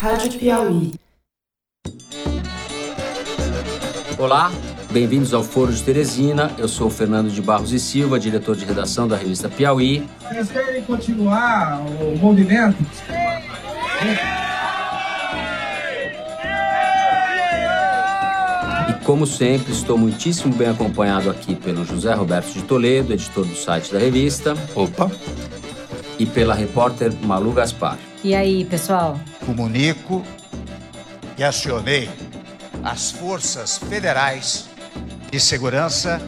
Rádio Piauí. Olá, bem-vindos ao Foro de Teresina. Eu sou o Fernando de Barros e Silva, diretor de redação da revista Piauí. Vocês querem continuar o movimento? E como sempre, estou muitíssimo bem acompanhado aqui pelo José Roberto de Toledo, editor do site da revista. Opa! E pela repórter Malu Gaspar. E aí, pessoal? Comunico e acionei as forças federais de segurança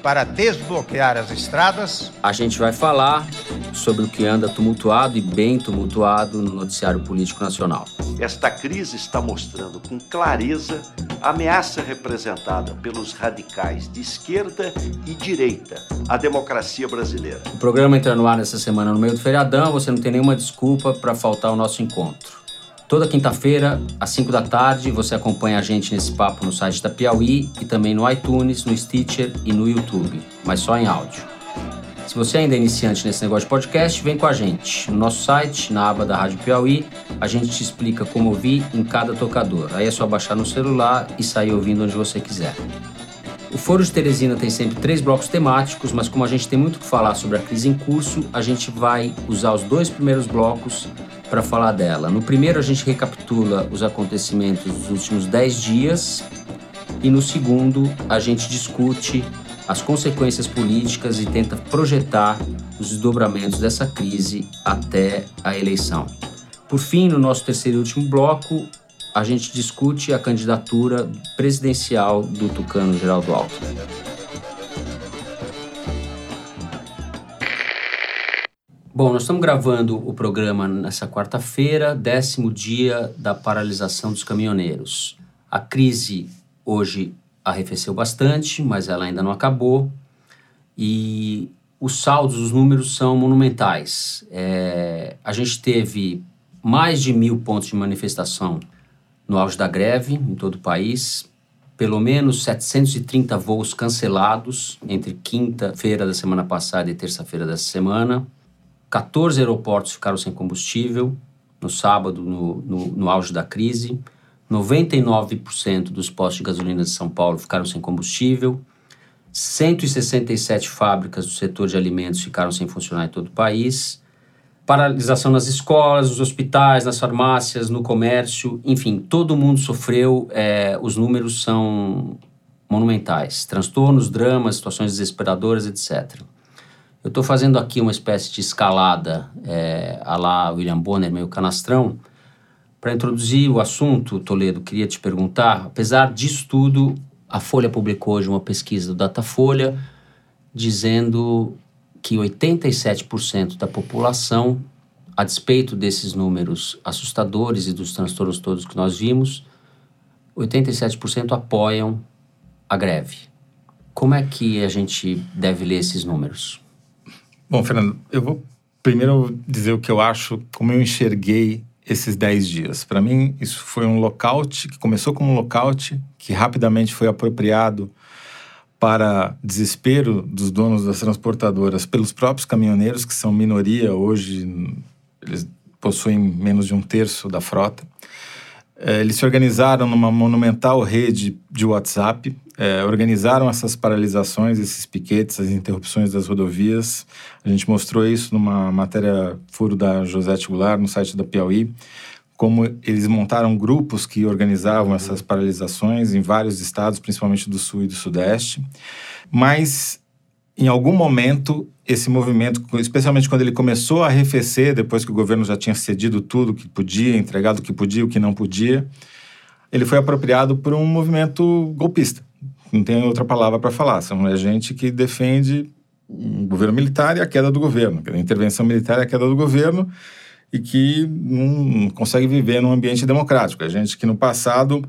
para desbloquear as estradas. A gente vai falar sobre o que anda tumultuado e bem tumultuado no noticiário político nacional. Esta crise está mostrando com clareza a ameaça representada pelos radicais de esquerda e direita à democracia brasileira. O programa entra no ar nessa semana no meio do feriadão, você não tem nenhuma desculpa para faltar ao nosso encontro. Toda quinta-feira, às 5 da tarde, você acompanha a gente nesse papo no site da Piauí e também no iTunes, no Stitcher e no YouTube, mas só em áudio. Se você ainda é iniciante nesse negócio de podcast, vem com a gente. No nosso site, na aba da Rádio Piauí, a gente te explica como ouvir em cada tocador. Aí é só baixar no celular e sair ouvindo onde você quiser. O Foro de Teresina tem sempre três blocos temáticos, mas como a gente tem muito que falar sobre a crise em curso, a gente vai usar os dois primeiros blocos para falar dela. No primeiro, a gente recapitula os acontecimentos dos últimos dez dias, e no segundo, a gente discute as consequências políticas e tenta projetar os desdobramentos dessa crise até a eleição. Por fim, no nosso terceiro e último bloco, a gente discute a candidatura presidencial do tucano Geraldo Alckmin. Bom, nós estamos gravando o programa nessa quarta-feira, décimo dia da paralisação dos caminhoneiros. A crise hoje arrefeceu bastante, mas ela ainda não acabou. E os saldos, os números são monumentais. É, a gente teve mais de mil pontos de manifestação no auge da greve em todo o país, pelo menos 730 voos cancelados entre quinta-feira da semana passada e terça-feira dessa semana. 14 aeroportos ficaram sem combustível no sábado, no, no, no auge da crise. 99% dos postos de gasolina de São Paulo ficaram sem combustível, 167 fábricas do setor de alimentos ficaram sem funcionar em todo o país, paralisação nas escolas, nos hospitais, nas farmácias, no comércio, enfim, todo mundo sofreu, é, os números são monumentais, transtornos, dramas, situações desesperadoras, etc. Eu estou fazendo aqui uma espécie de escalada é, a lá William Bonner, meio canastrão, para introduzir o assunto, Toledo, queria te perguntar, apesar disso tudo, a Folha publicou hoje uma pesquisa do Datafolha dizendo que 87% da população, a despeito desses números assustadores e dos transtornos todos que nós vimos, 87% apoiam a greve. Como é que a gente deve ler esses números? Bom, Fernando, eu vou primeiro dizer o que eu acho, como eu enxerguei esses 10 dias. Para mim, isso foi um lockout que começou como um lockout, que rapidamente foi apropriado para desespero dos donos das transportadoras pelos próprios caminhoneiros, que são minoria hoje, eles possuem menos de um terço da frota. É, eles se organizaram numa monumental rede de WhatsApp, é, organizaram essas paralisações, esses piquetes, as interrupções das rodovias. A gente mostrou isso numa matéria furo da Josete Goulart no site da Piauí, como eles montaram grupos que organizavam uhum. essas paralisações em vários estados, principalmente do Sul e do Sudeste. Mas em algum momento esse movimento, especialmente quando ele começou a arrefecer, depois que o governo já tinha cedido tudo que podia, entregado o que podia, o que não podia, ele foi apropriado por um movimento golpista. Não tem outra palavra para falar. São é gente que defende o governo militar e a queda do governo, a intervenção militar e a queda do governo, e que não consegue viver num ambiente democrático. É gente que no passado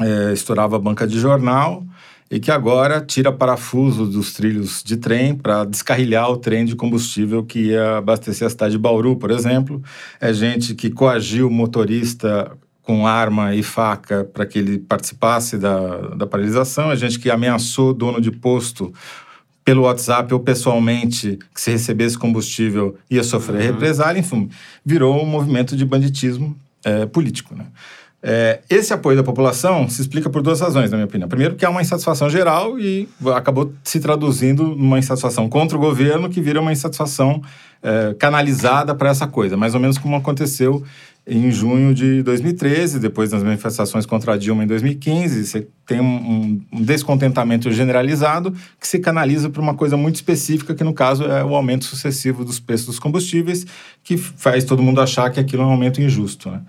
é, estourava a banca de jornal e que agora tira parafuso dos trilhos de trem para descarrilhar o trem de combustível que ia abastecer a cidade de Bauru, por exemplo. É gente que coagiu o motorista com arma e faca para que ele participasse da, da paralisação. É gente que ameaçou dono de posto pelo WhatsApp ou pessoalmente que se recebesse combustível ia sofrer uhum. represália. Enfim, virou um movimento de banditismo é, político. Né? É, esse apoio da população se explica por duas razões, na minha opinião. Primeiro, que há uma insatisfação geral e acabou se traduzindo numa insatisfação contra o governo, que vira uma insatisfação é, canalizada para essa coisa, mais ou menos como aconteceu em junho de 2013, depois das manifestações contra a Dilma em 2015. Você tem um, um descontentamento generalizado que se canaliza para uma coisa muito específica, que no caso é o aumento sucessivo dos preços dos combustíveis, que faz todo mundo achar que aquilo é um aumento injusto. Né?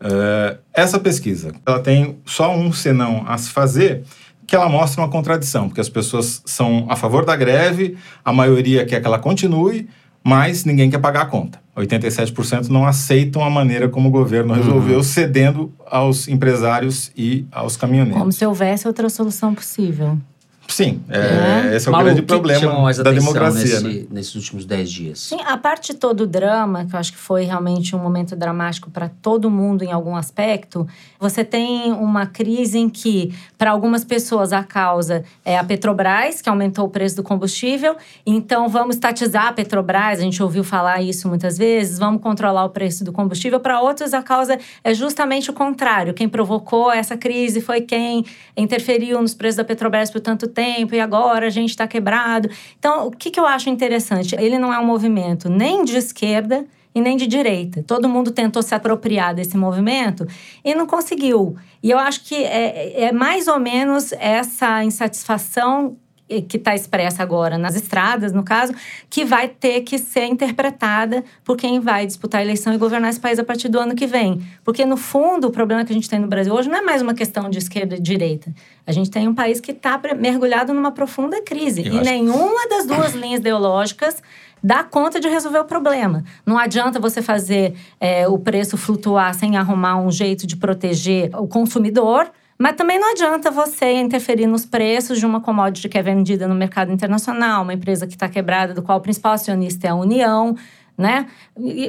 Uh, essa pesquisa, ela tem só um senão a se fazer, que ela mostra uma contradição, porque as pessoas são a favor da greve, a maioria quer que ela continue, mas ninguém quer pagar a conta. 87% não aceitam a maneira como o governo resolveu, uhum. cedendo aos empresários e aos caminhoneiros. Como se houvesse outra solução possível. Sim, é, é. esse é o Malu, grande problema da democracia. Nesse, né? Nesses últimos dez dias. Sim, a parte de todo o drama, que eu acho que foi realmente um momento dramático para todo mundo em algum aspecto, você tem uma crise em que, para algumas pessoas, a causa é a Petrobras, que aumentou o preço do combustível. Então, vamos estatizar a Petrobras, a gente ouviu falar isso muitas vezes, vamos controlar o preço do combustível. Para outros, a causa é justamente o contrário. Quem provocou essa crise foi quem interferiu nos preços da Petrobras por tanto tempo tempo e agora a gente está quebrado. Então, o que, que eu acho interessante? Ele não é um movimento nem de esquerda e nem de direita. Todo mundo tentou se apropriar desse movimento e não conseguiu. E eu acho que é, é mais ou menos essa insatisfação que está expressa agora nas estradas, no caso, que vai ter que ser interpretada por quem vai disputar a eleição e governar esse país a partir do ano que vem. Porque, no fundo, o problema que a gente tem no Brasil hoje não é mais uma questão de esquerda e direita. A gente tem um país que está mergulhado numa profunda crise. Eu e nenhuma das duas linhas ideológicas dá conta de resolver o problema. Não adianta você fazer é, o preço flutuar sem arrumar um jeito de proteger o consumidor mas também não adianta você interferir nos preços de uma commodity que é vendida no mercado internacional, uma empresa que está quebrada, do qual o principal acionista é a União, né?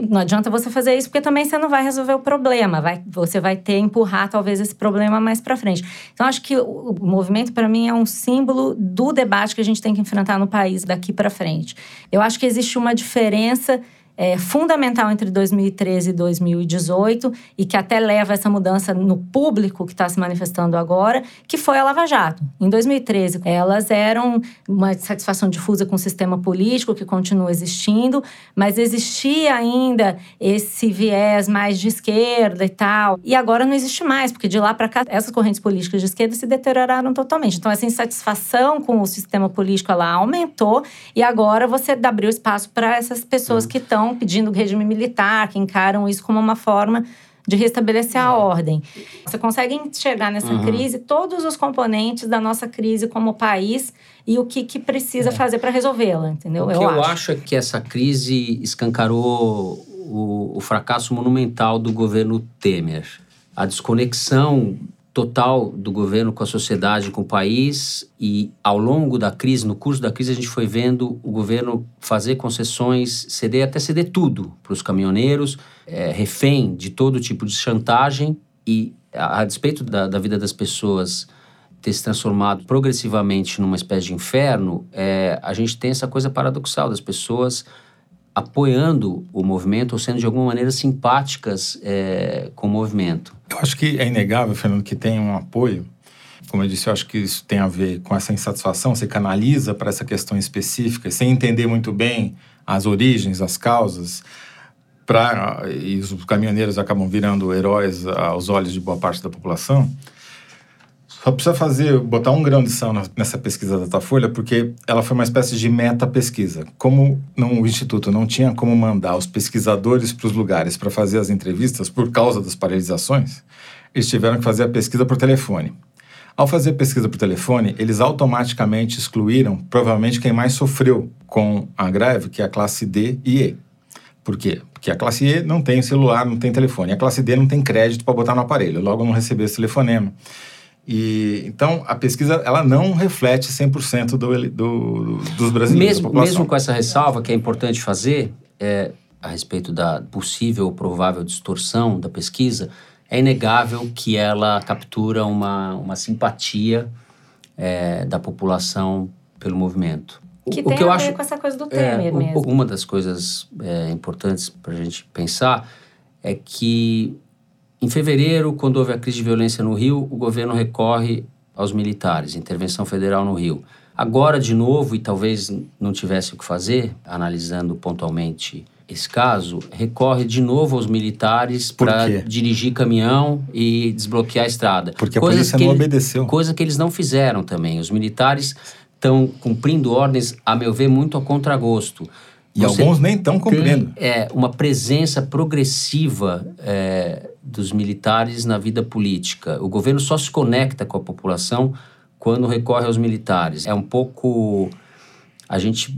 Não adianta você fazer isso, porque também você não vai resolver o problema. Vai, você vai ter empurrar talvez esse problema mais para frente. Então, acho que o movimento, para mim, é um símbolo do debate que a gente tem que enfrentar no país daqui para frente. Eu acho que existe uma diferença é, fundamental entre 2013 e 2018 e que até leva essa mudança no público que está se manifestando agora, que foi a Lava Jato. Em 2013, elas eram uma satisfação difusa com o sistema político que continua existindo, mas existia ainda esse viés mais de esquerda e tal. E agora não existe mais, porque de lá para cá essas correntes políticas de esquerda se deterioraram totalmente. Então essa insatisfação com o sistema político ela aumentou e agora você abriu espaço para essas pessoas que estão pedindo regime militar, que encaram isso como uma forma de restabelecer a é. ordem. Você consegue enxergar nessa uhum. crise todos os componentes da nossa crise como país e o que, que precisa é. fazer para resolvê-la, entendeu? O que eu, eu acho. acho é que essa crise escancarou o, o fracasso monumental do governo Temer. A desconexão total do governo com a sociedade, com o país, e ao longo da crise, no curso da crise, a gente foi vendo o governo fazer concessões, ceder, até ceder tudo para os caminhoneiros, é, refém de todo tipo de chantagem, e a, a despeito da, da, vida das pessoas ter se transformado progressivamente numa espécie de inferno, é, a gente tem essa coisa paradoxal das pessoas apoiando o movimento ou sendo de alguma maneira simpáticas é, com o movimento. Eu acho que é inegável, Fernando, que tem um apoio. Como eu disse, eu acho que isso tem a ver com essa insatisfação. Você canaliza para essa questão específica, sem entender muito bem as origens, as causas. Pra, e os caminhoneiros acabam virando heróis aos olhos de boa parte da população. Só precisa fazer, botar um grão de sal nessa pesquisa da Datafolha, porque ela foi uma espécie de meta-pesquisa. Como não, o Instituto não tinha como mandar os pesquisadores para os lugares para fazer as entrevistas por causa das paralisações, eles tiveram que fazer a pesquisa por telefone. Ao fazer a pesquisa por telefone, eles automaticamente excluíram, provavelmente, quem mais sofreu com a greve, que é a classe D e E. Por quê? Porque a classe E não tem celular, não tem telefone. A classe D não tem crédito para botar no aparelho, logo não recebeu esse telefonema. E, então, a pesquisa ela não reflete 100% do, do, dos brasileiros. Mesmo, mesmo com essa ressalva que é importante fazer é, a respeito da possível ou provável distorção da pesquisa, é inegável que ela captura uma, uma simpatia é, da população pelo movimento. Que o, tem o que a eu ver acho, com essa coisa do Temer é, mesmo. Uma das coisas é, importantes para a gente pensar é que Em fevereiro, quando houve a crise de violência no Rio, o governo recorre aos militares, intervenção federal no Rio. Agora, de novo, e talvez não tivesse o que fazer, analisando pontualmente esse caso, recorre de novo aos militares para dirigir caminhão e desbloquear a estrada. Porque a Coisas polícia não ele- obedeceu. Coisa que eles não fizeram também. Os militares estão cumprindo ordens, a meu ver, muito a contragosto. E Você alguns nem estão cumprindo. é, uma presença progressiva é, dos militares na vida política. O governo só se conecta com a população quando recorre aos militares. É um pouco. A gente.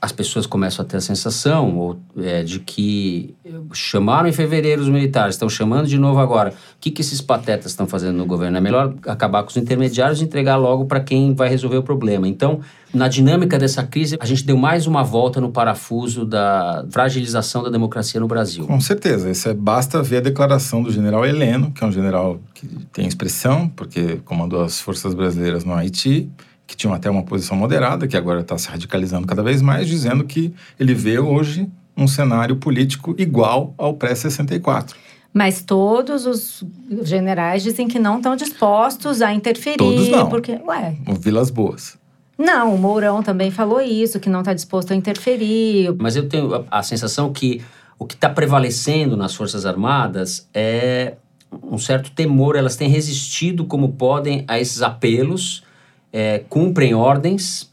As pessoas começam a ter a sensação ou, é, de que chamaram em fevereiro os militares, estão chamando de novo agora. O que, que esses patetas estão fazendo no governo? É melhor acabar com os intermediários e entregar logo para quem vai resolver o problema. Então, na dinâmica dessa crise, a gente deu mais uma volta no parafuso da fragilização da democracia no Brasil. Com certeza. Isso é, basta ver a declaração do general Heleno, que é um general que tem expressão, porque comandou as forças brasileiras no Haiti, que tinham até uma posição moderada, que agora está se radicalizando cada vez mais, dizendo que ele vê hoje um cenário político igual ao pré-64. Mas todos os generais dizem que não estão dispostos a interferir. Todos não. Porque, ué, O Vilas Boas. não, o Mourão também falou isso, que não está disposto a interferir. Mas eu tenho a, a sensação que o que está prevalecendo nas Forças Armadas é um certo temor. Elas têm resistido como podem a esses apelos, é, cumprem ordens,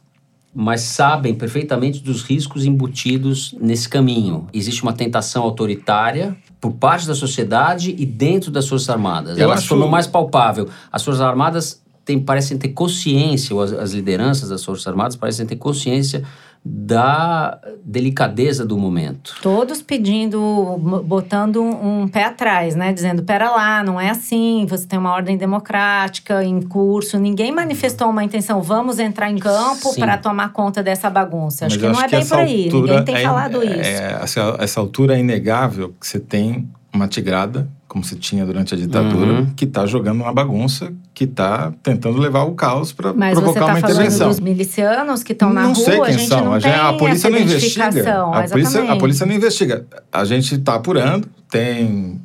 mas sabem perfeitamente dos riscos embutidos nesse caminho. Existe uma tentação autoritária por parte da sociedade e dentro das Forças Armadas. Eu Elas acho- tornam mais palpável. As Forças Armadas têm, parecem ter consciência, ou as, as lideranças das Forças Armadas parecem ter consciência da delicadeza do momento. Todos pedindo, botando um, pé atrás, né? Dizendo, pera lá, não é assim, você tem uma ordem democrática em curso. Ninguém manifestou uma intenção, vamos entrar em campo para tomar conta dessa bagunça. Acho Mas que não é bem essa por aí, altura ninguém tem é- falado é- isso. essa, essa altura é inegável que você tem uma tigrada, como se tinha durante a ditadura, Uhum. que está jogando uma bagunça, que está tentando levar o caos para Mas você provocar está uma intervenção. dos milicianos que estão na não rua, sei a quem gente são. não a, tem gente- a polícia essa não investiga. A polícia, a polícia não investiga. A gente está apurando, tem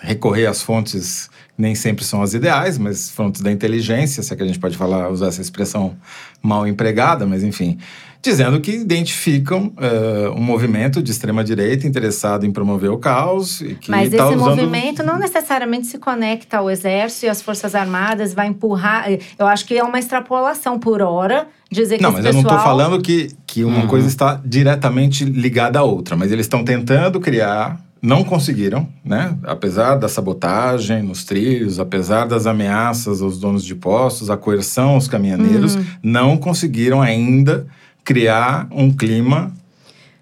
recorrer às fontes nem sempre são as ideais, mas fontes da inteligência, se é que a gente pode falar, usar essa expressão mal empregada, mas enfim, dizendo que identificam eh, um movimento de extrema direita interessado em promover o caos e que Mas tá esse usando... movimento não necessariamente se conecta ao exército e às forças armadas, vai empurrar. Eu acho que é uma extrapolação por hora dizer que Não, mas eu pessoal. não estou falando que, que uma Uhum. coisa está diretamente ligada à outra, mas eles estão tentando criar, não conseguiram, né? Apesar da sabotagem nos trilhos, apesar das ameaças aos donos de postos, a coerção aos caminhoneiros, Uhum. não conseguiram ainda criar um clima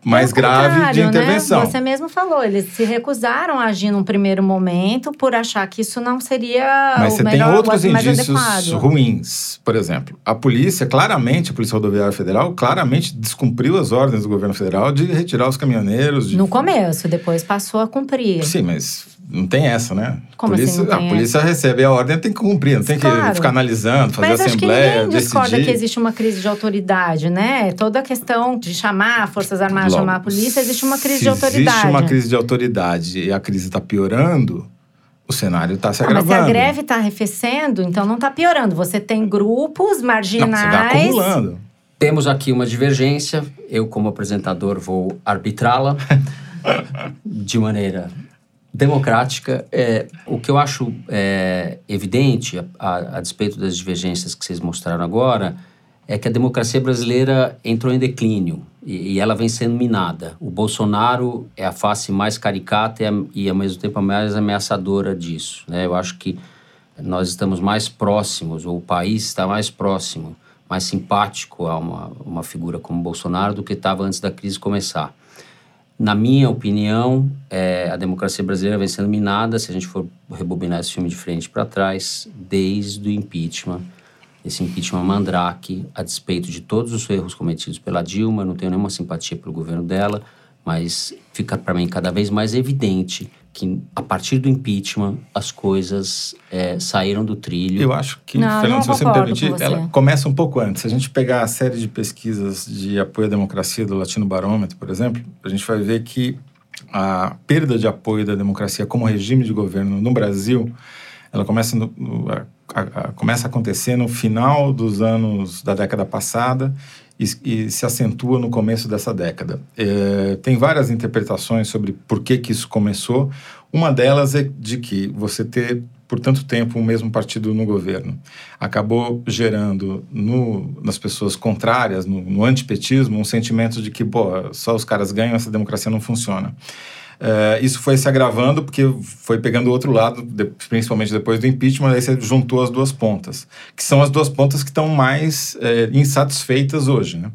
mais Pelo grave de contrário, intervenção. Né? Você mesmo falou, eles se recusaram a agir num primeiro momento por achar que isso não seria Mas o você melhor, tem outros indícios ruins. Por exemplo, a polícia, claramente, a Polícia Rodoviária Federal, claramente descumpriu as ordens do governo federal de retirar os caminhoneiros. De... No começo, depois passou a cumprir. Sim, mas não tem essa, né? Como polícia, assim não tem a polícia recebe a ordem, tem que cumprir, não tem que Claro. ficar analisando, fazer Mas acho que assembleia, ninguém discorda decidir. que existe uma crise de autoridade, né? Toda a questão de chamar Forças Armadas, Logo, chamar a polícia, existe uma crise se de autoridade. existe uma crise de autoridade e a crise está piorando, o cenário está se Ah, mas se agravando. a greve está arrefecendo, então não está piorando. Você tem grupos não, você marginais. acumulando. Temos aqui uma divergência. Eu, como apresentador, vou arbitrá-la de maneira democrática. É, o que eu acho é, evidente, a, a- a despeito das divergências que vocês mostraram agora, é que a democracia brasileira entrou em declínio e, e ela vem sendo minada. O Bolsonaro é a face mais caricata e, a- e ao mesmo tempo, a mais ameaçadora disso. Né? Eu acho que nós estamos mais próximos, ou o país está mais próximo, mais simpático a uma, uma figura como Bolsonaro do que estava antes da crise começar. Na minha opinião, é, a democracia brasileira vem sendo minada, se a gente for rebobinar esse filme de frente para trás, desde o impeachment, esse impeachment mandrake, a despeito de todos os erros cometidos pela Dilma, não tenho nenhuma simpatia pelo governo dela, mas fica para mim cada vez mais evidente que a partir do impeachment as coisas é, saíram do trilho. Eu acho que, Não, Fernando, não se você me permitir, com você. ela começa um pouco antes. Se a gente pegar a série de pesquisas de apoio à democracia do Latino Barômetro, por exemplo, a gente vai ver que a perda de apoio da democracia como regime de governo no Brasil, ela começa, no, a, a, a, começa a acontecer no final dos anos da década passada e, e se acentua no começo dessa década. É, tem várias interpretações sobre por que, que isso começou. Uma delas é de que você ter por tanto tempo o mesmo partido no governo acabou gerando no, nas pessoas contrárias, no, no antipetismo, um sentimento de que, pô, só os caras ganham, essa democracia não funciona. Uh, isso foi se agravando porque foi pegando o outro lado, de, principalmente depois do impeachment, aí você juntou as duas pontas, que são as duas pontas que estão mais é, insatisfeitas hoje. Né?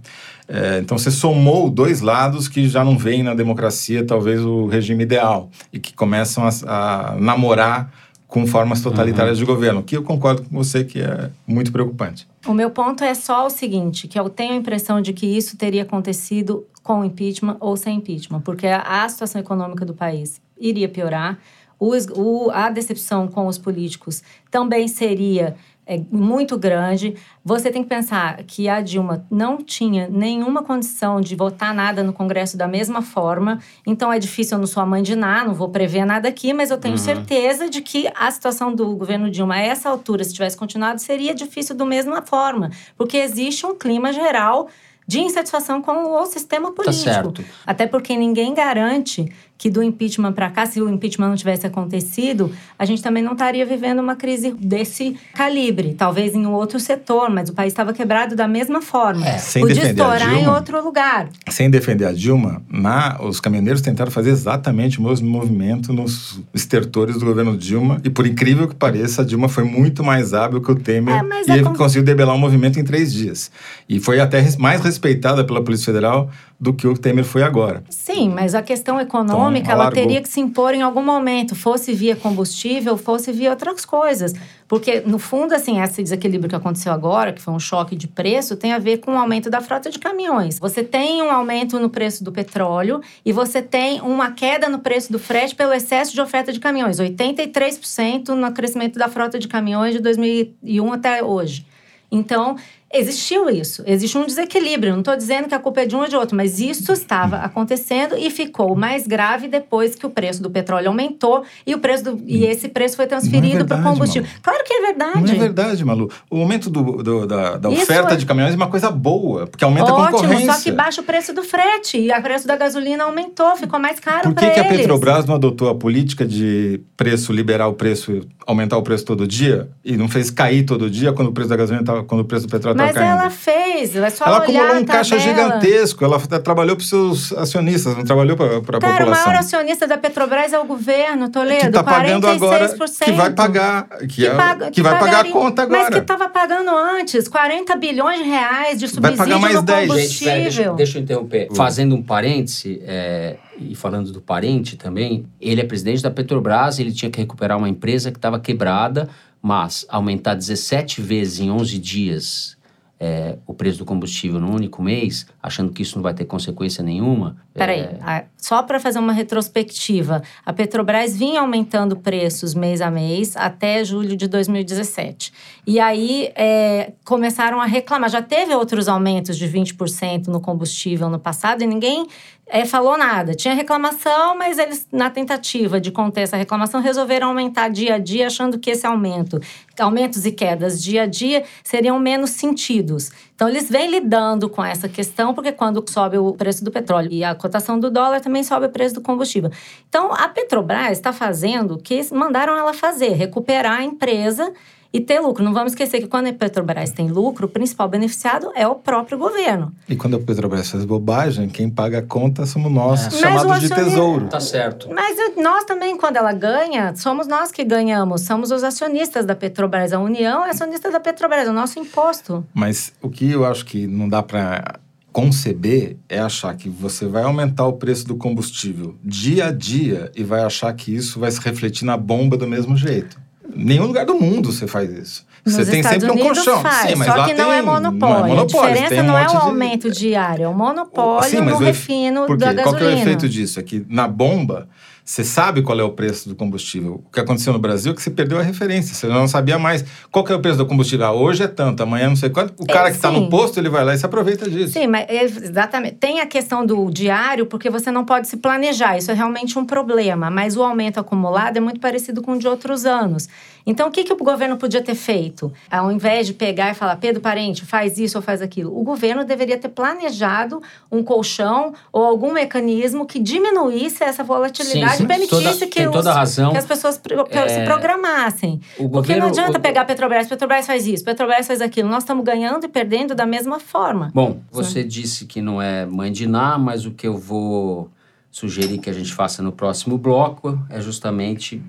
É, então você somou dois lados que já não veem na democracia talvez o regime ideal e que começam a, a namorar com formas totalitárias uhum. de governo, que eu concordo com você que é muito preocupante. O meu ponto é só o seguinte, que eu tenho a impressão de que isso teria acontecido com impeachment ou sem impeachment, porque a, situação econômica do país iria piorar, o, a decepção com os políticos também seria é muito grande. Você tem que pensar que a Dilma não tinha nenhuma condição de votar nada no Congresso da mesma forma. Então é difícil, eu não sou a mãe de nada, não vou prever nada aqui, mas eu tenho uhum. certeza de que a situação do governo Dilma a essa altura, se tivesse continuado, seria difícil da mesma forma, porque existe um clima geral de insatisfação com o sistema tá político. Tá certo. Até porque ninguém garante que do impeachment para cá, se o impeachment não tivesse acontecido, a gente também não estaria vivendo uma crise desse calibre. Talvez em um outro setor, mas o país estava quebrado da mesma forma. É. Sem Podia estourar Dilma, em outro lugar. Sem defender a Dilma, na, os caminhoneiros tentaram fazer exatamente o mesmo movimento nos estertores do governo Dilma. E por incrível que pareça, a Dilma foi muito mais hábil que o Temer. É, e ele com... conseguiu debelar o um movimento em três dias. E foi até mais respeitada pela Polícia Federal do que o Temer foi agora. Sim, mas a questão econômica, então, ela teria que se impor em algum momento, fosse via combustível, fosse via outras coisas. Porque, no fundo, assim, esse desequilíbrio que aconteceu agora, que foi um choque de preço, tem a ver com o aumento da frota de caminhões. Você tem um aumento no preço do petróleo e você tem uma queda no preço do frete pelo excesso de oferta de caminhões. 83% no crescimento da frota de caminhões de 2001 até hoje. Então, Existiu isso, existe um desequilíbrio. Não estou dizendo que a culpa é de um ou de outro, mas isso estava acontecendo e ficou mais grave depois que o preço do petróleo aumentou e o preço do, e esse preço foi transferido é para o combustível. Malu. Claro que é verdade. Não é verdade, Malu. O aumento do, do, da, da oferta de caminhões é uma coisa boa, porque aumenta Ótimo, a concorrência. Só que baixa o preço do frete e o preço da gasolina aumentou, ficou mais caro para eles. Por que a Petrobras não adotou a política de preço, liberar o preço, aumentar o preço todo dia e não fez cair todo dia quando o preço da gasolina tava, quando o preço do petróleo caindo? Mas ela fez é só ela olhar acumulou um caixa gigantesco, ela trabalhou para os seus acionistas, não trabalhou para a população. Cara, o maior acionista da Petrobras é o governo, Toledo, que está pagando agora, que vai pagar, que, que, é, paga, que vai pagar a conta agora. Mas que estava pagando antes, 40 bilhões de reais de subsídio vai pagar mais no 10. combustível. Gente, pera, deixa, deixa, eu interromper. Hum. Fazendo um parêntese, é, e falando do parente também, ele é presidente da Petrobras, ele tinha que recuperar uma empresa que estava quebrada, mas aumentar 17 vezes em 11 dias é, o preço do combustível no único mês, achando que isso não vai ter consequência nenhuma. Peraí, é... só para fazer uma retrospectiva, a Petrobras vinha aumentando preços mês a mês até julho de 2017. E aí é, começaram a reclamar. Já teve outros aumentos de 20% no combustível no passado e ninguém é, falou nada. Tinha reclamação, mas eles, na tentativa de conter essa reclamação, resolveram aumentar dia a dia, achando que esse aumento, aumentos e quedas dia a dia, seriam menos sentidos. Então, eles vêm lidando com essa questão, porque quando sobe o preço do petróleo e a cotação do dólar, também sobe o preço do combustível. Então, a Petrobras está fazendo o que mandaram ela fazer, recuperar a empresa e ter lucro. Não vamos esquecer que quando a Petrobras tem lucro, o principal beneficiado é o próprio governo. E quando a Petrobras faz bobagem, quem paga a conta somos nós, é. chamados de tesouro. Tá certo. Mas nós também, quando ela ganha, somos nós que ganhamos. Somos os acionistas da Petrobras. A União é acionista da Petrobras, é o nosso imposto. Mas o que eu acho que não dá para conceber é achar que você vai aumentar o preço do combustível dia a dia e vai achar que isso vai se refletir na bomba do mesmo jeito nenhum lugar do mundo você faz isso. Nos você tem Estados sempre Unidos um colchão. Faz, Sim, mas só lá que tem, não é monopólio. Não é monopólio. A diferença um não é o aumento de... diário, é o monopólio Sim, no refino da gasolina. Qual que é o efeito disso? É que na bomba você sabe qual é o preço do combustível. O que aconteceu no Brasil é que você perdeu a referência, você não sabia mais qual que é o preço do combustível. Ah, hoje é tanto, amanhã não sei quanto. O cara É, que está no posto, ele vai lá e se aproveita disso. Sim, mas é- exatamente. Tem a questão do diário, porque você não pode se planejar. Isso é realmente um problema. Mas o aumento acumulado é muito parecido com o de outros anos. Então, o que, que o governo podia ter feito? Ao invés de pegar e falar, Pedro Parente, faz isso ou faz aquilo, o governo deveria ter planejado um colchão ou algum mecanismo que diminuísse essa volatilidade Sim, sim. e permitisse Toda- que, os- razão. que as pessoas pro- É, se programassem. o Porque não adianta o- pegar a Petrobras, Petrobras faz isso, Petrobras faz aquilo. Nós estamos ganhando e perdendo da mesma forma. Bom, você disse que não é mãe de Ná, mas o que eu vou sugerir que a gente faça no próximo bloco é justamente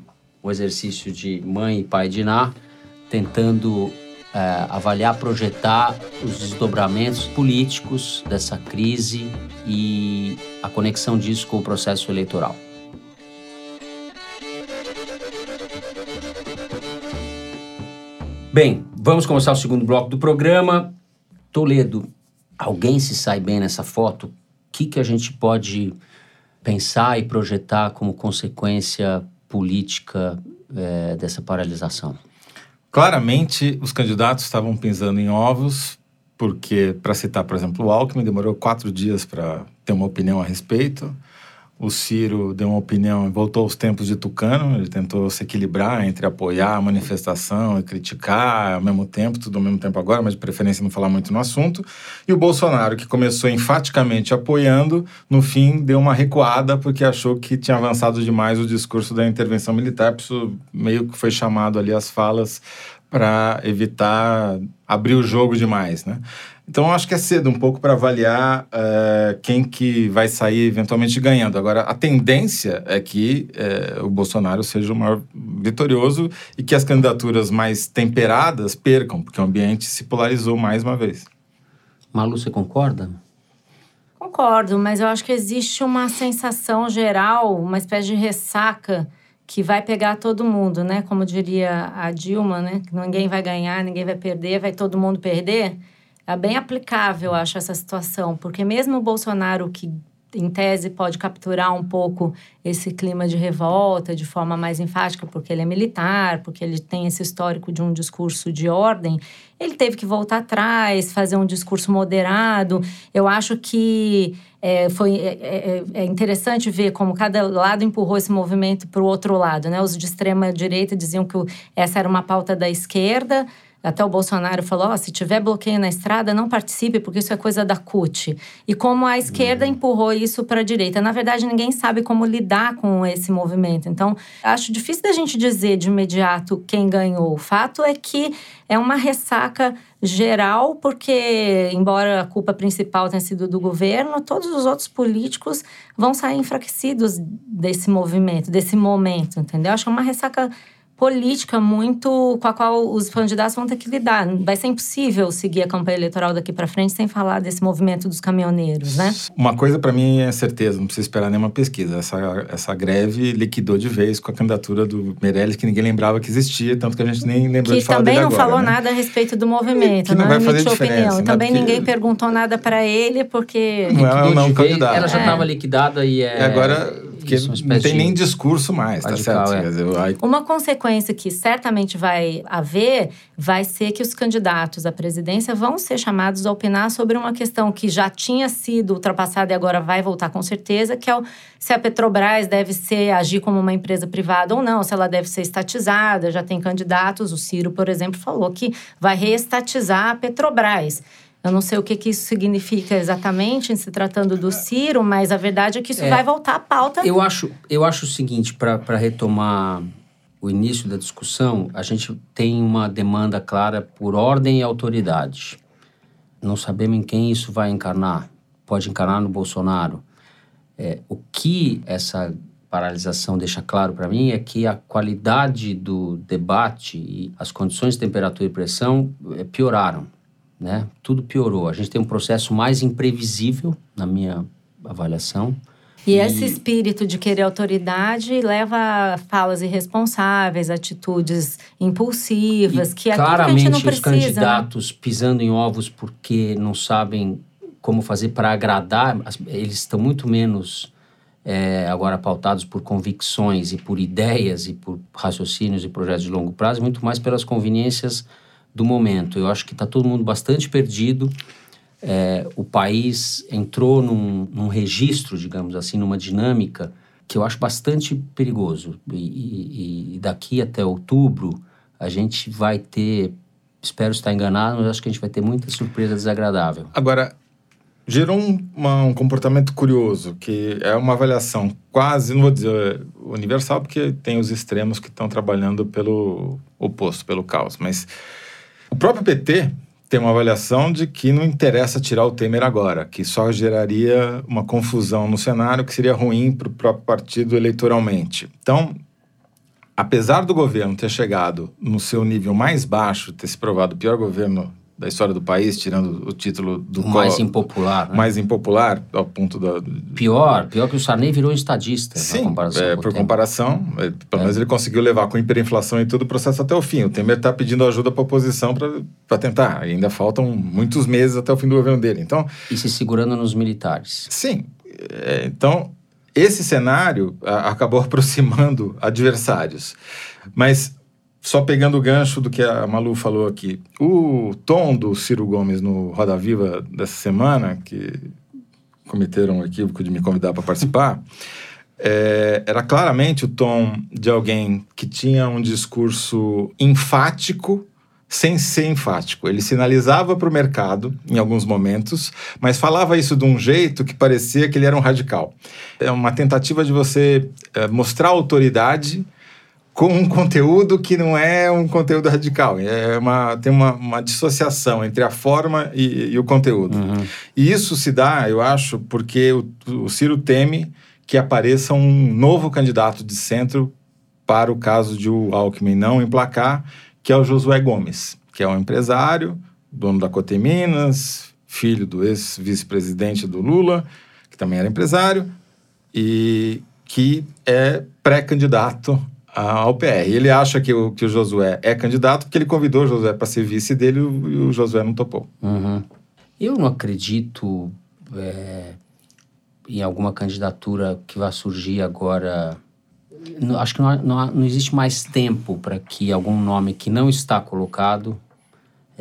o exercício de mãe e pai de Ná, tentando eh, avaliar, projetar os desdobramentos políticos dessa crise e a conexão disso com o processo eleitoral. Bem, vamos começar o segundo bloco do programa. Toledo, alguém se sai bem nessa foto? O que, que a gente pode pensar e projetar como consequência política eh, dessa paralisação? Claramente, os candidatos estavam pisando em ovos, porque, para citar, por exemplo, o Alckmin demorou quatro dias para ter uma opinião a respeito. O Ciro deu uma opinião voltou aos tempos de Tucano. Ele tentou se equilibrar entre apoiar a manifestação e criticar ao mesmo tempo, tudo ao mesmo tempo agora, mas de preferência não falar muito no assunto. E o Bolsonaro, que começou enfaticamente apoiando, no fim deu uma recuada porque achou que tinha avançado demais o discurso da intervenção militar. Por isso, meio que foi chamado ali as falas para evitar abrir o jogo demais, né? Então, eu acho que é cedo um pouco para avaliar eh, quem que vai sair eventualmente ganhando. Agora, a tendência é que eh, o Bolsonaro seja o maior vitorioso e que as candidaturas mais temperadas percam, porque o ambiente se polarizou mais uma vez. Malu, você concorda? Concordo, mas eu acho que existe uma sensação geral, uma espécie de ressaca que vai pegar todo mundo, né? Como diria a Dilma, né? Que ninguém vai ganhar, ninguém vai perder, vai todo mundo perder. É bem aplicável, acho, essa situação, porque mesmo o Bolsonaro, que em tese pode capturar um pouco esse clima de revolta de forma mais enfática, porque ele é militar, porque ele tem esse histórico de um discurso de ordem, ele teve que voltar atrás, fazer um discurso moderado. Eu acho que é, foi, é, é- é interessante ver como cada lado empurrou esse movimento para o outro lado. Né? Os de extrema direita diziam que essa era uma pauta da esquerda. Até o Bolsonaro falou: "Ó, se tiver bloqueio na estrada, não participe, porque isso é coisa da CUT. E como a esquerda empurrou isso para a direita. Na verdade, ninguém sabe como lidar com esse movimento. Então, acho difícil da gente dizer de imediato quem ganhou. O fato é que é uma ressaca geral, porque, embora a culpa principal tenha sido do governo, todos os outros políticos vão sair enfraquecidos desse movimento, desse momento, entendeu? Acho que é uma ressaca política muito com a qual os candidatos vão ter que lidar. Vai ser impossível seguir a campanha eleitoral daqui para frente sem falar desse movimento dos caminhoneiros, né? Uma coisa para mim é certeza, não precisa esperar nenhuma pesquisa. Essa, essa greve liquidou de vez com a candidatura do Meirelles, que ninguém lembrava que existia, tanto que a gente nem lembrou Que de falar também não agora, falou né? nada a respeito do movimento, Que não não, vai emitiu fazer diferença, opinião. né? Também Porque- ninguém perguntou nada para ele, porque Não não. Ela já É. estava liquidada e é. E agora, porque isso, uma não tem de- nem discurso mais, tá radical, certo? é. Quer dizer, aí Uma consequência que certamente vai haver vai ser que os candidatos à presidência vão ser chamados a opinar sobre uma questão que já tinha sido ultrapassada e agora vai voltar com certeza, que é o, se a Petrobras deve ser agir como uma empresa privada ou não, se ela deve ser estatizada. Já tem candidatos, o Ciro, por exemplo, falou que vai reestatizar a Petrobras. Eu não sei o que, que isso significa exatamente em se tratando do Ciro, mas a verdade é que isso É. vai voltar à pauta. Eu acho, eu acho o seguinte, para retomar o início da discussão, a gente tem uma demanda clara por ordem e autoridade. Não sabemos em quem isso vai encarnar. Pode encarnar no Bolsonaro. É, o que essa paralisação deixa claro para mim é que a qualidade do debate e as condições de temperatura e pressão eh, pioraram, né? Tudo piorou. A gente tem um processo mais imprevisível, na minha avaliação. E esse espírito de querer autoridade leva a falas irresponsáveis, atitudes impulsivas, E que é aquilo que a claramente gente não os precisa. né? candidatos pisando em ovos porque não sabem como fazer para agradar, eles estão muito menos é, agora pautados por convicções e por ideias e por raciocínios e projetos de longo prazo, muito mais pelas conveniências do momento. Eu acho que está todo mundo bastante perdido. É, o país entrou num, num, registro, digamos assim, numa dinâmica que eu acho bastante perigoso. E, e, e, daqui até outubro a gente vai ter, espero estar enganado, mas acho que a gente vai ter muita surpresa desagradável. Agora, gerou um, uma, um comportamento curioso, que é uma avaliação quase, não vou dizer universal, porque tem os extremos que estão trabalhando pelo oposto, pelo caos, mas o próprio PT tem uma avaliação de que não interessa tirar o Temer agora, que só geraria uma confusão no cenário que seria ruim para o próprio partido eleitoralmente. Então, apesar do governo ter chegado no seu nível mais baixo, ter se provado o pior governo da história do país, tirando o título do... O mais impopular, né? Mais impopular, ao ponto da... Pior, pior que o Sarney virou estadista, Sim, comparação é, por comparação, é, pelo é. menos ele conseguiu levar com hiperinflação e todo o processo até o fim. O Temer está pedindo ajuda para a oposição para tentar. Ainda faltam muitos meses até o fim do governo dele, então... E se segurando nos militares. Sim, é, então esse cenário a, acabou aproximando adversários. Mas só pegando o gancho do que a Malu falou aqui, o tom do Ciro Gomes no Roda Viva dessa semana, que cometeram o equívoco de me convidar para participar, é, era claramente o tom de alguém que tinha um discurso enfático, sem ser enfático. Ele sinalizava para o mercado em alguns momentos, mas falava isso de um jeito que parecia que ele era um radical. É uma tentativa de você é, mostrar autoridade com um conteúdo que não é um conteúdo radical. É uma, tem uma, uma dissociação entre a forma e, e o conteúdo. Uhum. E isso se dá, eu acho, porque o, o Ciro teme que apareça um novo candidato de centro para o caso de o Alckmin não emplacar, que é o Josué Gomes, que é um empresário, dono da Coteminas, filho do ex-vice-presidente do Lula, que também era empresário, e que é pré-candidato ao PR. Ele acha que o, que o Josué é candidato porque ele convidou o Josué para ser vice dele e o Josué não topou. Uhum. Eu não acredito é, em alguma candidatura que vai surgir agora. Acho que não, não, não existe mais tempo para que algum nome que não está colocado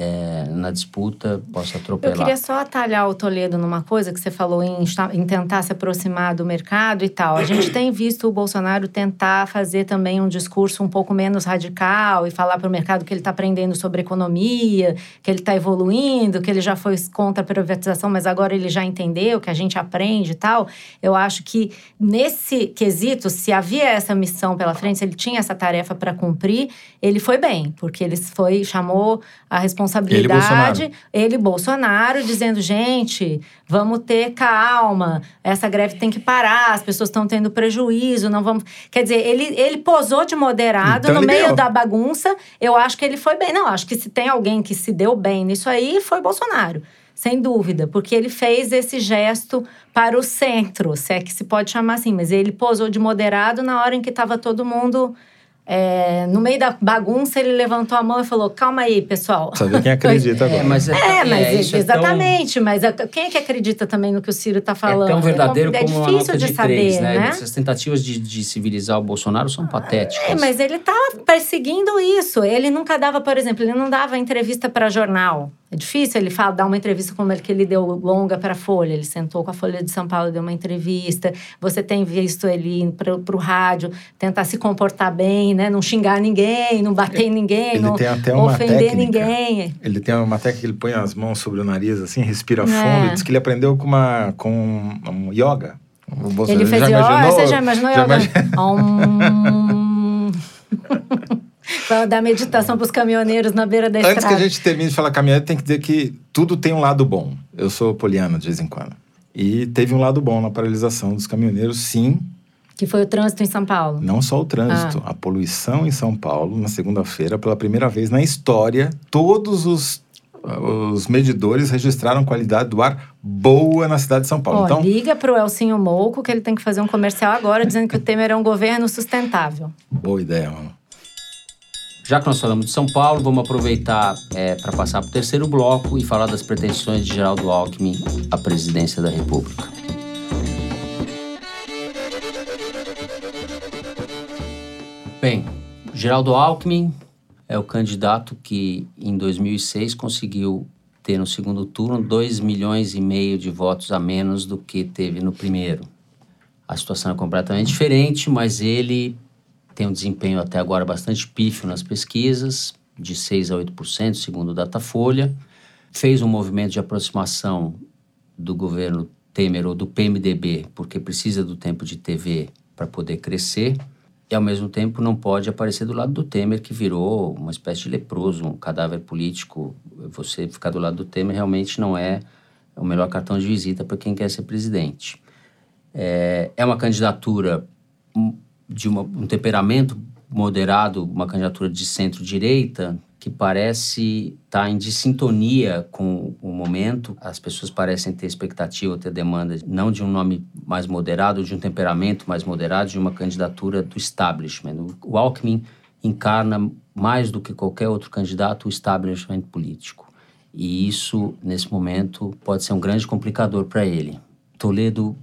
é, na disputa possa atropelar. Eu queria só atalhar o Toledo numa coisa que você falou em, em, tentar se aproximar do mercado e tal. A gente tem visto o Bolsonaro tentar fazer também um discurso um pouco menos radical e falar para o mercado que ele está aprendendo sobre economia, que ele está evoluindo, que ele já foi contra a privatização, mas agora ele já entendeu que a gente aprende e tal. Eu acho que nesse quesito, se havia essa missão pela frente, se ele tinha essa tarefa para cumprir, ele foi bem, porque ele foi chamou a responsabilidade responsabilidade. Ele Bolsonaro. ele, Bolsonaro, dizendo: gente, vamos ter calma, essa greve tem que parar, as pessoas estão tendo prejuízo, não vamos. Quer dizer, ele, ele posou de moderado então, no meio deu. da bagunça. Eu acho que ele foi bem. Não, acho que se tem alguém que se deu bem nisso aí, foi Bolsonaro. Sem dúvida, porque ele fez esse gesto para o centro, se é que se pode chamar assim, mas ele posou de moderado na hora em que estava todo mundo é, no meio da bagunça, ele levantou a mão e falou: Calma aí, pessoal. Sabe quem acredita agora. É, mas, é, é, mas é, exatamente. É tão... Mas quem é que acredita também no que o Ciro está falando? É tão verdadeiro é, como difícil de, de saber, três, né? né? Essas tentativas de, de, civilizar o Bolsonaro são patéticas. É, mas ele está perseguindo isso. Ele nunca dava, por exemplo, ele não dava entrevista para jornal. É difícil ele fala, dar uma entrevista como ele que ele deu longa para a Folha. Ele sentou com a Folha de São Paulo, deu uma entrevista. Você tem visto ele para o rádio tentar se comportar bem, né? Não xingar ninguém, não bater em ninguém, ele não ofender técnica, ninguém. Ele tem uma técnica que ele põe as mãos sobre o nariz, assim, respira é. fundo. É. Diz que ele aprendeu com uma com um yoga. Ele fez yoga? Imaginou, você já imaginou já yoga? Um... da meditação para os caminhoneiros na beira da Antes estrada. Antes que a gente termine de falar caminhonete, tem que dizer que tudo tem um lado bom. Eu sou poliana de vez em quando. E teve um lado bom na paralisação dos caminhoneiros, sim. Que foi o trânsito em São Paulo. Não só o trânsito, ah. a poluição em São Paulo, na segunda-feira, pela primeira vez na história, todos os os medidores registraram qualidade do ar boa na cidade de São Paulo. Ó, então, liga para o Elcinho Mouco que ele tem que fazer um comercial agora dizendo que o Temer é um governo sustentável. Boa ideia, mano. Já que nós falamos de São Paulo, vamos aproveitar é, para passar para o terceiro bloco e falar das pretensões de Geraldo Alckmin à presidência da República. Bem, Geraldo Alckmin é o candidato que em 2006 conseguiu ter no segundo turno 2 milhões e meio de votos a menos do que teve no primeiro. A situação é completamente diferente, mas ele tem um desempenho até agora bastante pífio nas pesquisas, de 6 a 8%, segundo o Datafolha. Fez um movimento de aproximação do governo Temer ou do PMDB, porque precisa do tempo de TV para poder crescer e ao mesmo tempo não pode aparecer do lado do Temer, que virou uma espécie de leproso, um cadáver político. Você ficar do lado do Temer realmente não é o melhor cartão de visita para quem quer ser presidente. É, é uma candidatura de uma, um temperamento moderado, uma candidatura de centro-direita, que parece estar tá em dissintonia com o momento. As pessoas parecem ter expectativa, ter demanda não de um nome mais moderado, de um temperamento mais moderado, de uma candidatura do establishment. O Alckmin encarna mais do que qualquer outro candidato o establishment político. E isso, nesse momento, pode ser um grande complicador para ele. Toledo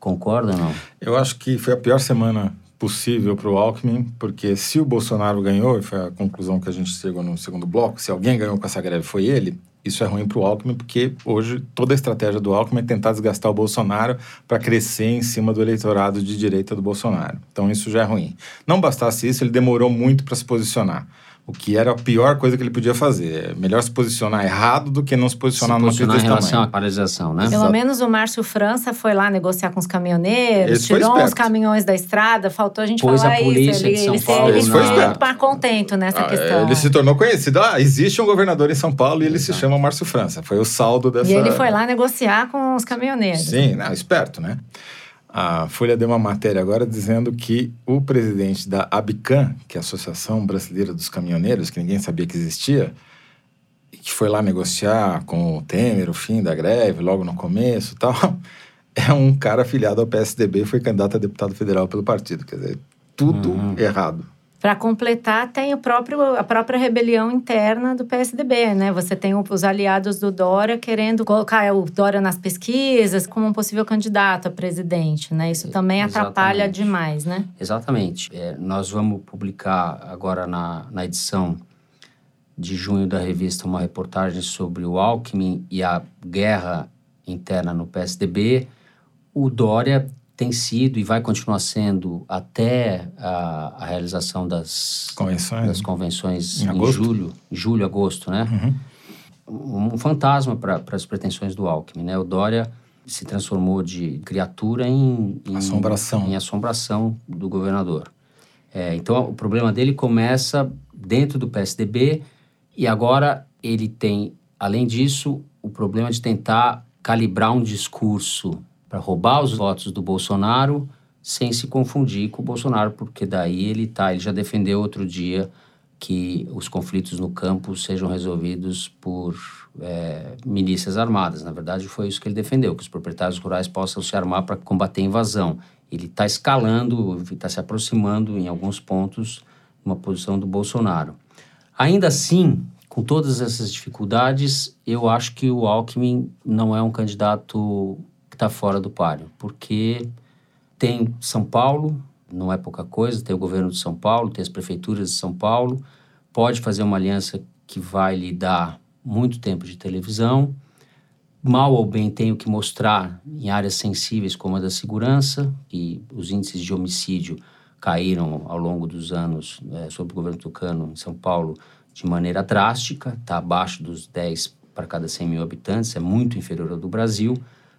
concorda ou não? Eu acho que foi a pior semana possível para o Alckmin, porque se o Bolsonaro ganhou, e foi a conclusão que a gente chegou no segundo bloco, se alguém ganhou com essa greve foi ele, isso é ruim para o Alckmin, porque hoje toda a estratégia do Alckmin é tentar desgastar o Bolsonaro para crescer em cima do eleitorado de direita do Bolsonaro. Então isso já é ruim. Não bastasse isso, ele demorou muito para se posicionar. O que era a pior coisa que ele podia fazer. É melhor se posicionar errado do que não se posicionar, se posicionar numa em relação à paralisação, né? Pelo Exato. menos o Márcio França foi lá negociar com os caminhoneiros, Esse tirou uns caminhões da estrada, faltou a gente Pôs falar a polícia isso. De ele, São Paulo ele, Esse foi esperto. para contento nessa Ah, questão. Ele se tornou conhecido. Ah, existe um governador em São Paulo e ele se chama Márcio França. Foi o saldo dessa... E ele foi lá negociar com os caminhoneiros. Sim, não, esperto, né? A Folha deu uma matéria agora dizendo que o presidente da ABICAM, que é a Associação Brasileira dos Caminhoneiros, que ninguém sabia que existia, e que foi lá negociar com o Temer o fim da greve, logo no começo e tal, é um cara afiliado ao PSDB e foi candidato a deputado federal pelo partido. Quer dizer, tudo Uhum. errado. Para completar, tem o próprio, a própria rebelião interna do PSDB, né? Você tem os aliados do Dória querendo colocar o Dória nas pesquisas como um possível candidato a presidente, né? Isso também atrapalha Exatamente. demais, né? Exatamente. É, nós vamos publicar agora na, na edição de junho da revista uma reportagem sobre o Alckmin e a guerra interna no PSDB. O Dória tem sido e vai continuar sendo até a, a realização das Convenções. das convenções Em em, julho, julho, agosto, né? Um, um fantasma para as pretensões do Alckmin, né? O Dória se transformou de criatura em, em Assombração. em assombração do governador. É, então, o problema dele começa dentro do PSDB e agora ele tem, além disso, o problema de tentar calibrar um discurso para roubar os votos do Bolsonaro sem se confundir com o Bolsonaro, porque daí ele tá, ele já defendeu outro dia que os conflitos no campo sejam resolvidos por é, milícias armadas. Na verdade, foi isso que ele defendeu, que os proprietários rurais possam se armar para combater a invasão. Ele está escalando, está se aproximando em alguns pontos uma posição do Bolsonaro. Ainda assim, com todas essas dificuldades, eu acho que o Alckmin não é um candidato está fora do páreo, porque tem São Paulo, não é pouca coisa, tem o governo de São Paulo, tem as prefeituras de São Paulo, pode fazer uma aliança que vai lhe dar muito tempo de televisão, mal ou bem tem o que mostrar em áreas sensíveis como a da segurança, e os índices de homicídio caíram ao longo dos anos eh, sob o governo Tucano em São Paulo de maneira drástica, está abaixo dos 10 para cada 100 mil habitantes, é muito inferior ao do Brasil.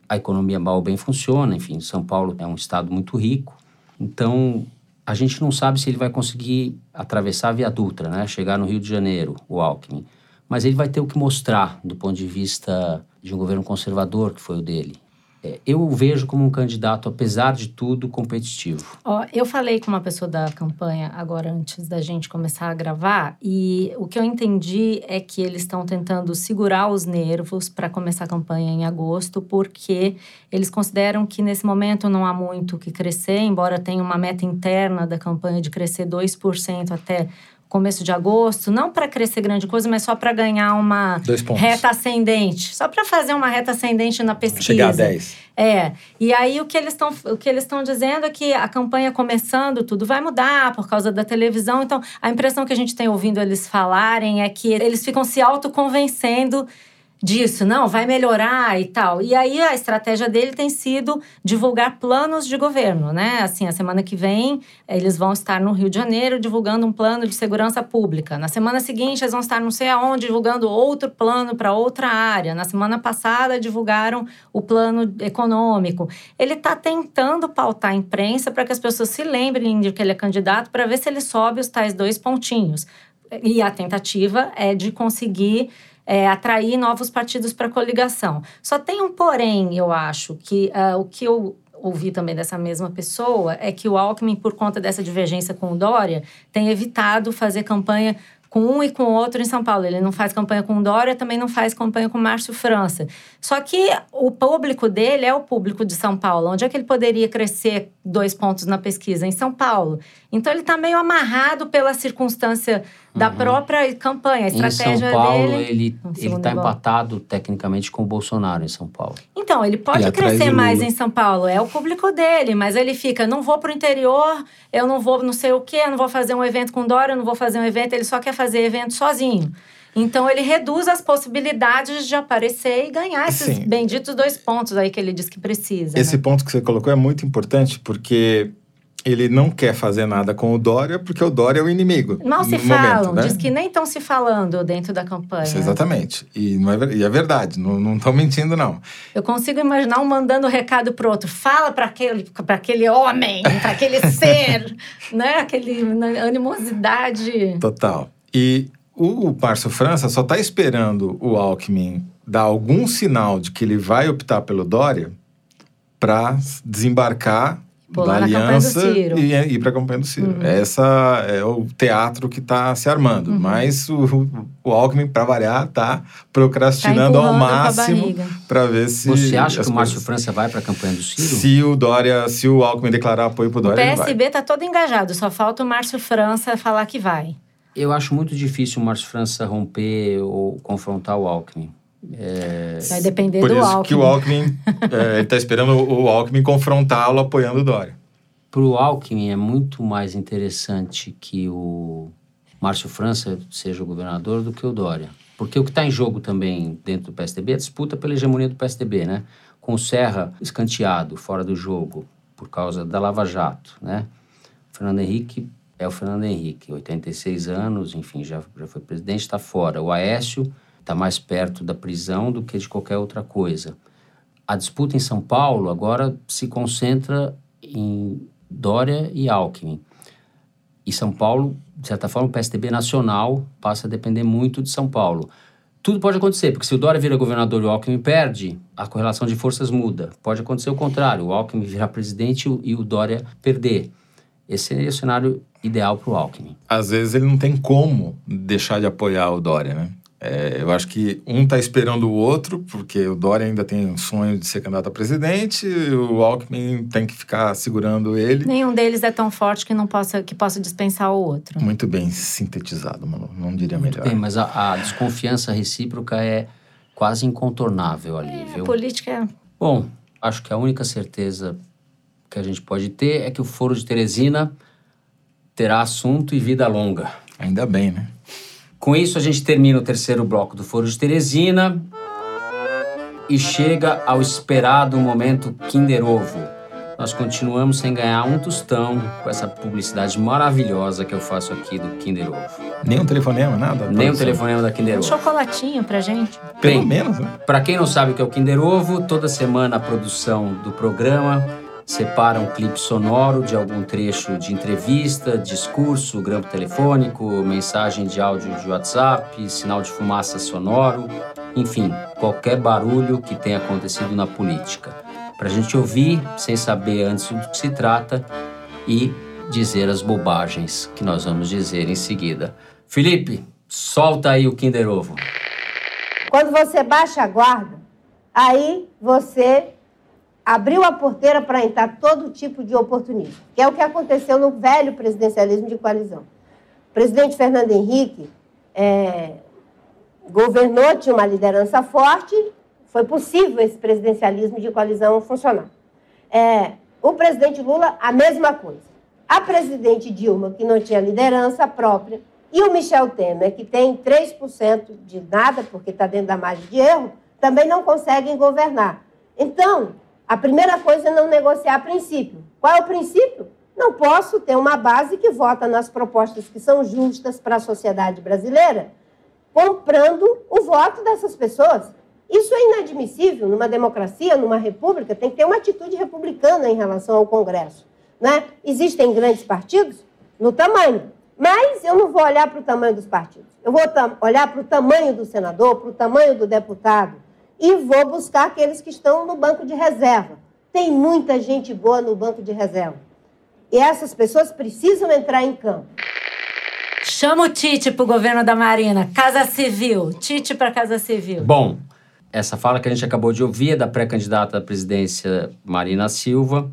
A economia mal bem funciona, enfim, São Paulo é um estado muito rico. Então, a gente não sabe se ele vai conseguir atravessar a Via Dutra, né? chegar no Rio de Janeiro, o Alckmin. Mas ele vai ter o que mostrar do ponto de vista de um governo conservador, que foi o dele. É, eu o vejo como um candidato, apesar de tudo, competitivo. Ó, eu falei com uma pessoa da campanha agora antes da gente começar a gravar e o que eu entendi é que eles estão tentando segurar os nervos para começar a campanha em agosto, porque eles consideram que nesse momento não há muito o que crescer, embora tenha uma meta interna da campanha de crescer 2% até começo de agosto, não para crescer grande coisa, mas só para ganhar uma reta ascendente, só para fazer uma reta ascendente na pesquisa. Chegar a 10. É. E aí o que eles estão o que eles estão dizendo é que a campanha começando, tudo vai mudar por causa da televisão. Então, a impressão que a gente tem ouvindo eles falarem é que eles ficam se autoconvencendo disso, não, vai melhorar e tal. E aí a estratégia dele tem sido divulgar planos de governo, né? Assim, a semana que vem eles vão estar no Rio de Janeiro divulgando um plano de segurança pública. Na semana seguinte eles vão estar não sei aonde divulgando outro plano para outra área. Na semana passada divulgaram o plano econômico. Ele está tentando pautar a imprensa para que as pessoas se lembrem de que ele é candidato para ver se ele sobe os tais dois pontinhos. E a tentativa é de conseguir é, atrair novos partidos para a coligação. Só tem um porém, eu acho, que uh, o que eu ouvi também dessa mesma pessoa é que o Alckmin, por conta dessa divergência com o Dória, tem evitado fazer campanha com um e com o outro em São Paulo. Ele não faz campanha com Dória, também não faz campanha com Márcio França. Só que o público dele é o público de São Paulo. Onde é que ele poderia crescer dois pontos na pesquisa? Em São Paulo. Então ele está meio amarrado pela circunstância da uhum. própria campanha, a estratégia em São Paulo, dele. Ele está empatado tecnicamente com o Bolsonaro em São Paulo. Então, ele pode ele crescer mais em São Paulo, é o público dele, mas ele fica, não vou para o interior, eu não vou não sei o quê, eu não vou fazer um evento com Dória, eu não vou fazer um evento, ele só quer fazer evento sozinho. Então ele reduz as possibilidades de aparecer e ganhar esses Sim. benditos dois pontos aí que ele diz que precisa. Esse né? ponto que você colocou é muito importante porque ele não quer fazer nada com o Dória porque o Dória é o inimigo. Mal se falam, né? diz que nem estão se falando dentro da campanha. Isso, exatamente. E, não é, e é verdade, não estão mentindo, não. Eu consigo imaginar um mandando recado pro outro: fala para aquele, aquele homem, para aquele ser, né? Aquele né, animosidade. Total. E o Márcio França só está esperando o Alckmin dar algum sinal de que ele vai optar pelo Dória para desembarcar da aliança e ir para a campanha do Ciro. Uhum. Essa é o teatro que está se armando. Uhum. Mas o, o Alckmin, para variar, está procrastinando tá ao máximo para ver se. Você acha que o Márcio França vai para a campanha do Ciro? Se o Dória, se o Alckmin declarar apoio para o Dória. O PSB está todo engajado, só falta o Márcio França falar que vai. Eu acho muito difícil o Márcio França romper ou confrontar o Alckmin. É... Vai depender Por do isso Alckmin. que o Alckmin, é, ele está esperando o Alckmin confrontá-lo apoiando o Dória. Para o Alckmin é muito mais interessante que o Márcio França seja o governador do que o Dória. Porque o que está em jogo também dentro do PSDB é a disputa pela hegemonia do PSDB, né? Com o Serra escanteado, fora do jogo, por causa da Lava Jato, né? O Fernando Henrique é o Fernando Henrique, 86 anos, enfim, já, já foi presidente, está fora. O Aécio está mais perto da prisão do que de qualquer outra coisa. A disputa em São Paulo agora se concentra em Dória e Alckmin. E São Paulo, de certa forma, o PSDB nacional passa a depender muito de São Paulo. Tudo pode acontecer, porque se o Dória vira governador e o Alckmin perde, a correlação de forças muda. Pode acontecer o contrário, o Alckmin virar presidente e o Dória perder. Esse é o cenário ideal para o Alckmin. Às vezes ele não tem como deixar de apoiar o Dória, né? É, eu acho que um está esperando o outro, porque o Dória ainda tem um sonho de ser candidato a presidente, o Alckmin tem que ficar segurando ele. Nenhum deles é tão forte que não possa, que possa dispensar o outro. Muito bem sintetizado, Manu. não diria Muito melhor. Bem, mas a, a, desconfiança recíproca é quase incontornável ali, é, viu? A política é... Bom, acho que a única certeza que a gente pode ter é que o Foro de Teresina terá assunto e vida longa. Ainda bem, né? Com isso, a gente termina o terceiro bloco do Foro de Teresina e chega ao esperado momento Kinder Ovo. Nós continuamos sem ganhar um tostão com essa publicidade maravilhosa que eu faço aqui do Kinder Ovo. Nem um telefonema, nada? Nem um telefonema da Kinder Ovo. Um chocolatinho pra gente. Pelo Bem, menos, né? Pra quem não sabe o que é o Kinder Ovo, toda semana a produção do programa separa um clipe sonoro de algum trecho de entrevista, discurso, grampo telefônico, mensagem de áudio de WhatsApp, sinal de fumaça sonoro, enfim, qualquer barulho que tenha acontecido na política. Para a gente ouvir sem saber antes do que se trata e dizer as bobagens que nós vamos dizer em seguida. Felipe, solta aí o Kinder Ovo. Quando você baixa a guarda, aí você abriu a porteira para entrar todo tipo de oportunismo, que é o que aconteceu no velho presidencialismo de coalizão. presidente Fernando Henrique é, governou, tinha uma liderança forte, foi possível esse presidencialismo de coalizão funcionar. É, o presidente Lula, a mesma coisa. A presidente Dilma, que não tinha liderança própria, e o Michel Temer, que tem 3% de nada, porque está dentro da margem de erro, também não conseguem governar. Então, a primeira coisa é não negociar princípio. Qual é o princípio? Não posso ter uma base que vota nas propostas que são justas para a sociedade brasileira, comprando o voto dessas pessoas. Isso é inadmissível numa democracia, numa república, tem que ter uma atitude republicana em relação ao Congresso. Né? Existem grandes partidos no tamanho, mas eu não vou olhar para o tamanho dos partidos. Eu vou olhar para o tamanho do senador, para o tamanho do deputado e vou buscar aqueles que estão no banco de reserva. Tem muita gente boa no banco de reserva. E essas pessoas precisam entrar em campo. Chama o Tite para o governo da Marina. Casa Civil. Tite para Casa Civil. Bom, essa fala que a gente acabou de ouvir é da pré-candidata à presidência Marina Silva,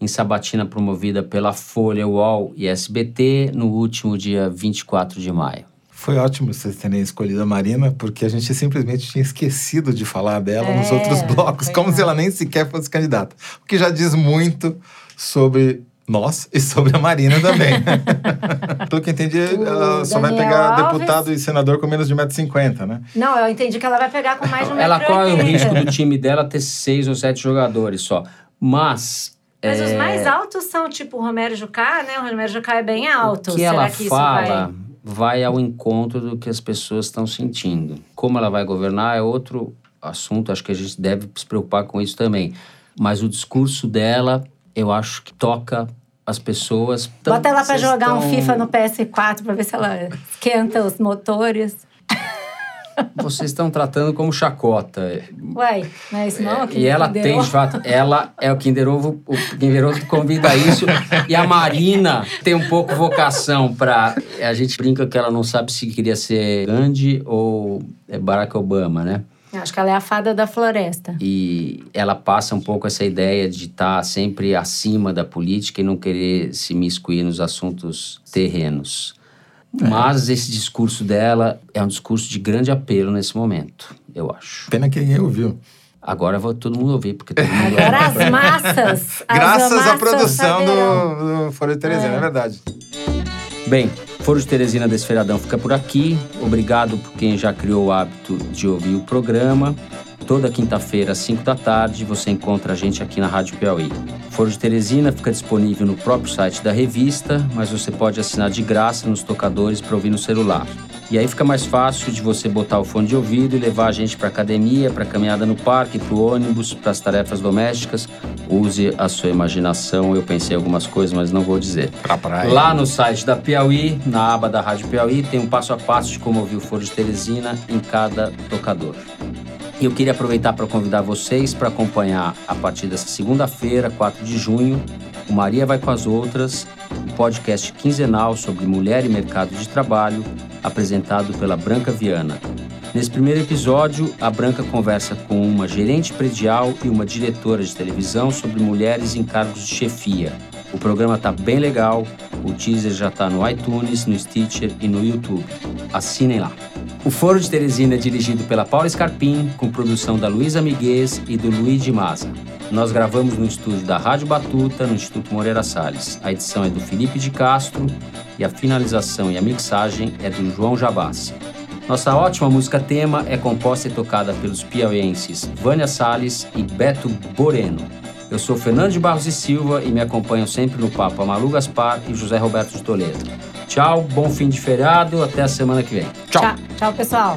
em sabatina promovida pela Folha, UOL e SBT no último dia 24 de maio. Foi ótimo vocês terem escolhido a Marina, porque a gente simplesmente tinha esquecido de falar dela é, nos outros blocos, como se ela nem sequer fosse candidata. O que já diz muito sobre nós e sobre a Marina também. Pelo que entendi, ela só vai pegar Alves... deputado e senador com menos de 1,50m, né? Não, eu entendi que ela vai pegar com mais de 1,80m. Ela corre o risco do time dela ter seis ou sete jogadores só. Mas. Mas é... os mais altos são tipo o Romero Jucá, né? O Romero Jucá é bem alto. O que Será ela que fala vai... vai ao encontro do que as pessoas estão sentindo. Como ela vai governar é outro assunto, acho que a gente deve se preocupar com isso também. Mas o discurso dela eu acho que toca as pessoas. Tão, Bota ela para jogar um FIFA no PS4 para ver se ela esquenta os motores. Vocês estão tratando como chacota. Uai, não é isso não? É, e ela tem, de fato, ela é o Kinder Ovo, o Kinder Ovo convida isso. e a Marina tem um pouco vocação para... A gente brinca que ela não sabe se queria ser Gandhi ou Barack Obama, né? Acho que ela é a fada da floresta. E ela passa um pouco essa ideia de estar tá sempre acima da política e não querer se miscuir nos assuntos terrenos. É. Mas esse discurso dela é um discurso de grande apelo nesse momento, eu acho. Pena que ninguém ouviu. Agora vai todo mundo ouvir, porque todo mundo Agora as massas. Graças massas à produção do, do Foro de Teresina, é. é verdade. Bem, Foro de Teresina desse feriadão fica por aqui. Obrigado por quem já criou o hábito de ouvir o programa. Toda quinta-feira, às 5 da tarde, você encontra a gente aqui na Rádio Piauí. Foro de Teresina fica disponível no próprio site da revista, mas você pode assinar de graça nos tocadores para ouvir no celular. E aí fica mais fácil de você botar o fone de ouvido e levar a gente para academia, para caminhada no parque, para o ônibus, para as tarefas domésticas. Use a sua imaginação. Eu pensei algumas coisas, mas não vou dizer. Pra praia. Lá no site da Piauí, na aba da Rádio Piauí, tem um passo a passo de como ouvir o Foro de Teresina em cada tocador. E eu queria aproveitar para convidar vocês para acompanhar a partir dessa segunda-feira, 4 de junho, o Maria Vai com as Outras, um podcast quinzenal sobre mulher e mercado de trabalho, apresentado pela Branca Viana. Nesse primeiro episódio, a Branca conversa com uma gerente predial e uma diretora de televisão sobre mulheres em cargos de chefia. O programa está bem legal, o teaser já está no iTunes, no Stitcher e no YouTube. Assinem lá. O Foro de Teresina é dirigido pela Paula Scarpim, com produção da Luísa Miguez e do Luiz de Maza. Nós gravamos no estúdio da Rádio Batuta, no Instituto Moreira Salles. A edição é do Felipe de Castro e a finalização e a mixagem é do João Jabassi. Nossa ótima música tema é composta e tocada pelos piauienses Vânia Salles e Beto Boreno. Eu sou Fernando de Barros e Silva e me acompanham sempre no papo a Malu Gaspar e José Roberto de Toledo. Tchau, bom fim de feriado, até a semana que vem. Tchau. Tchau, tchau pessoal.